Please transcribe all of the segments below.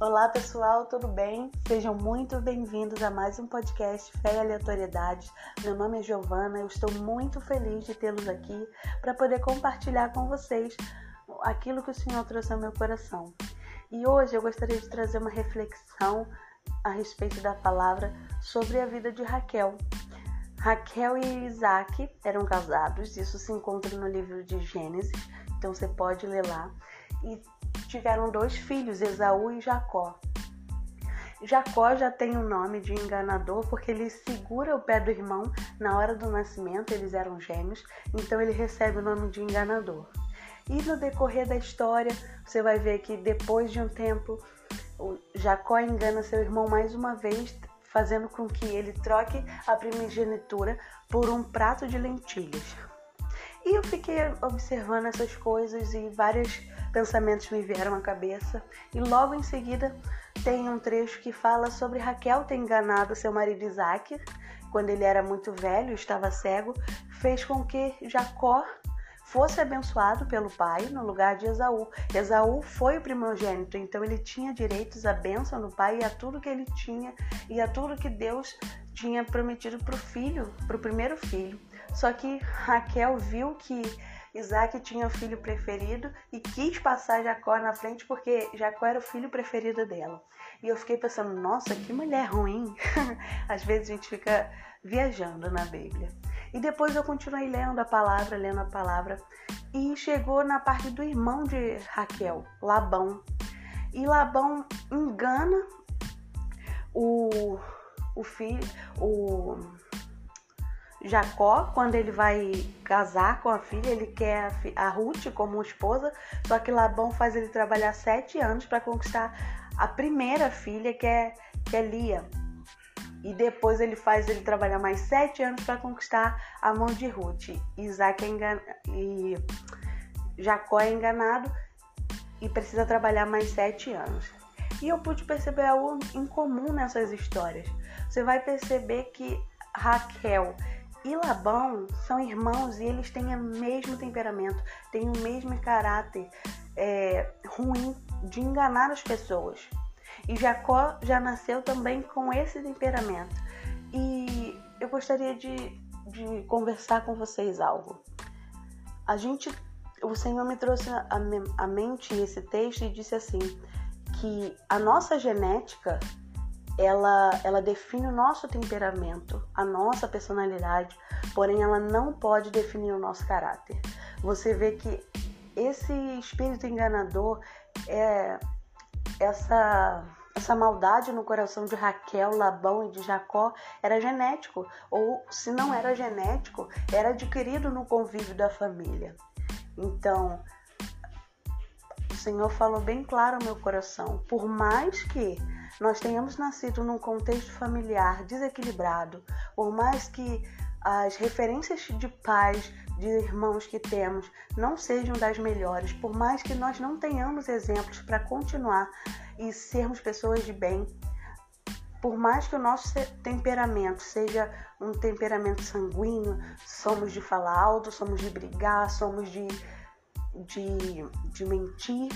Olá pessoal, tudo bem? Sejam muito bem-vindos a mais um podcast Fé e Aleatoriedades. Meu nome é Giovana, eu estou muito feliz de tê-los aqui para poder compartilhar com vocês aquilo que o Senhor trouxe ao meu coração. E hoje eu gostaria de trazer uma reflexão a respeito da palavra sobre a vida de Raquel. Raquel e Isaac eram casados, isso se encontra no livro de Gênesis, então você pode ler lá. E tiveram dois filhos, Esaú e Jacó. Jacó já tem o nome de enganador porque ele segura o pé do irmão na hora do nascimento, eles eram gêmeos, então ele recebe o nome de enganador. E no decorrer da história, você vai ver que depois de um tempo, Jacó engana seu irmão mais uma vez, fazendo com que ele troque a primogenitura por um prato de lentilhas. E eu fiquei observando essas coisas e vários pensamentos me vieram à cabeça. E logo em seguida tem um trecho que fala sobre Raquel ter enganado seu marido Isaac quando ele era muito velho, estava cego, fez com que Jacó fosse abençoado pelo pai no lugar de Esaú. Esaú foi o primogênito, então ele tinha direitos à bênção do pai e a tudo que ele tinha e a tudo que Deus tinha prometido para o filho, para o primeiro filho. Só que Raquel viu que Isaac tinha o filho preferido e quis passar Jacó na frente porque Jacó era o filho preferido dela. E eu fiquei pensando, nossa, que mulher ruim. Às vezes a gente fica viajando na Bíblia. E depois eu continuei lendo a palavra, lendo a palavra, e chegou na parte do irmão de Raquel, Labão. E Labão engana o, o filho, o Jacó, quando ele vai casar com a filha, ele quer a Ruth como esposa, só que Labão faz ele trabalhar sete anos para conquistar a primeira filha, que é, que é Lia. E depois ele faz ele trabalhar mais sete anos para conquistar a mão de Ruth. Isaac é engan... e Jacó é enganado e precisa trabalhar mais sete anos. E eu pude perceber algo incomum nessas histórias. Você vai perceber que Raquel e Labão são irmãos e eles têm o mesmo temperamento, têm o mesmo caráter é, ruim de enganar as pessoas. E Jacó já nasceu também com esse temperamento. E eu gostaria de, de conversar com vocês algo. A gente, o Senhor me trouxe a mente esse texto e disse assim que a nossa genética ela, ela define o nosso temperamento, a nossa personalidade, porém ela não pode definir o nosso caráter. Você vê que esse espírito enganador é essa essa maldade no coração de Raquel, Labão e de Jacó era genético, ou se não era genético, era adquirido no convívio da família. Então, o Senhor falou bem claro ao meu coração: por mais que nós tenhamos nascido num contexto familiar desequilibrado, por mais que as referências de pais, de irmãos que temos não sejam das melhores, por mais que nós não tenhamos exemplos para continuar e sermos pessoas de bem, por mais que o nosso temperamento seja um temperamento sanguíneo, somos de falar alto, somos de brigar, somos de, de, de mentir,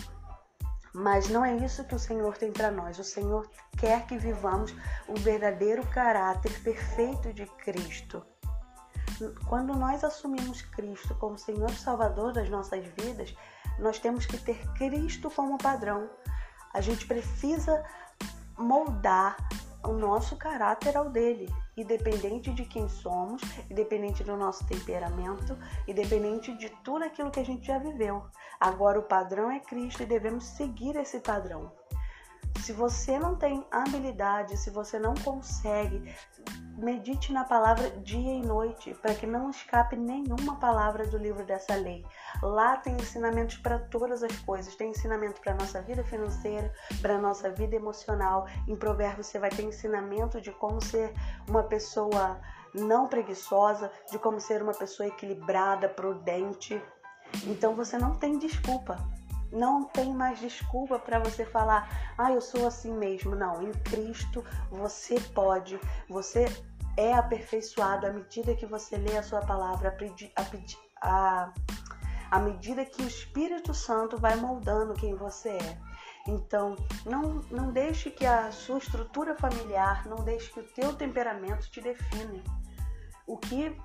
mas não é isso que o Senhor tem para nós. O Senhor quer que vivamos o verdadeiro caráter perfeito de Cristo. Quando nós assumimos Cristo como Senhor e Salvador das nossas vidas, nós temos que ter Cristo como padrão. A gente precisa moldar o nosso caráter ao dele, independente de quem somos, independente do nosso temperamento, independente de tudo aquilo que a gente já viveu. Agora o padrão é Cristo e devemos seguir esse padrão. Se você não tem habilidade, se você não consegue, medite na palavra dia e noite, para que não escape nenhuma palavra do livro dessa lei. Lá tem ensinamentos para todas as coisas. Tem ensinamento para nossa vida financeira, para nossa vida emocional. Em Provérbios você vai ter ensinamento de como ser uma pessoa não preguiçosa, de como ser uma pessoa equilibrada, prudente. Então você não tem desculpa. Não tem mais desculpa para você falar, ah, eu sou assim mesmo. Não, em Cristo você pode, você é aperfeiçoado à medida que você lê a sua palavra, a, à medida que o Espírito Santo vai moldando quem você é. Então, não, não deixe que a sua estrutura familiar, não deixe que o teu temperamento te define. O que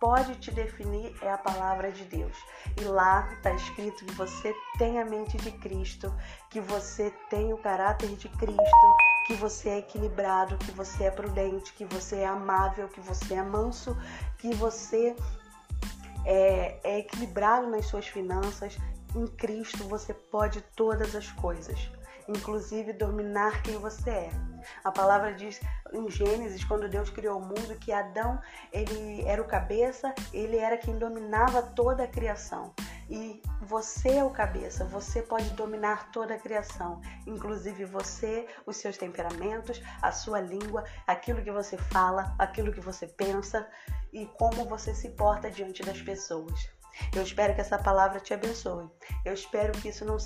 pode te definir é a palavra de Deus. E lá está escrito que você tem a mente de Cristo, que você tem o caráter de Cristo, que você é equilibrado, que você é prudente, que você é amável, que você é manso, que você é, é equilibrado nas suas finanças. Em Cristo você pode todas as coisas, inclusive dominar quem você é. A palavra diz em Gênesis, quando Deus criou o mundo, que Adão ele era o cabeça, ele era quem dominava toda a criação. E você é o cabeça, você pode dominar toda a criação, inclusive você, os seus temperamentos, a sua língua, aquilo que você fala, aquilo que você pensa e como você se porta diante das pessoas. Eu espero que essa palavra te abençoe. Eu espero que isso não,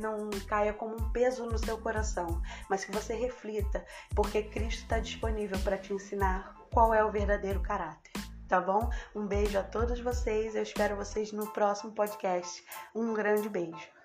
não caia como um peso no seu coração, mas que você reflita, porque Cristo está disponível para te ensinar qual é o verdadeiro caráter. Tá bom? Um beijo a todos vocês. Eu espero vocês no próximo podcast. Um grande beijo.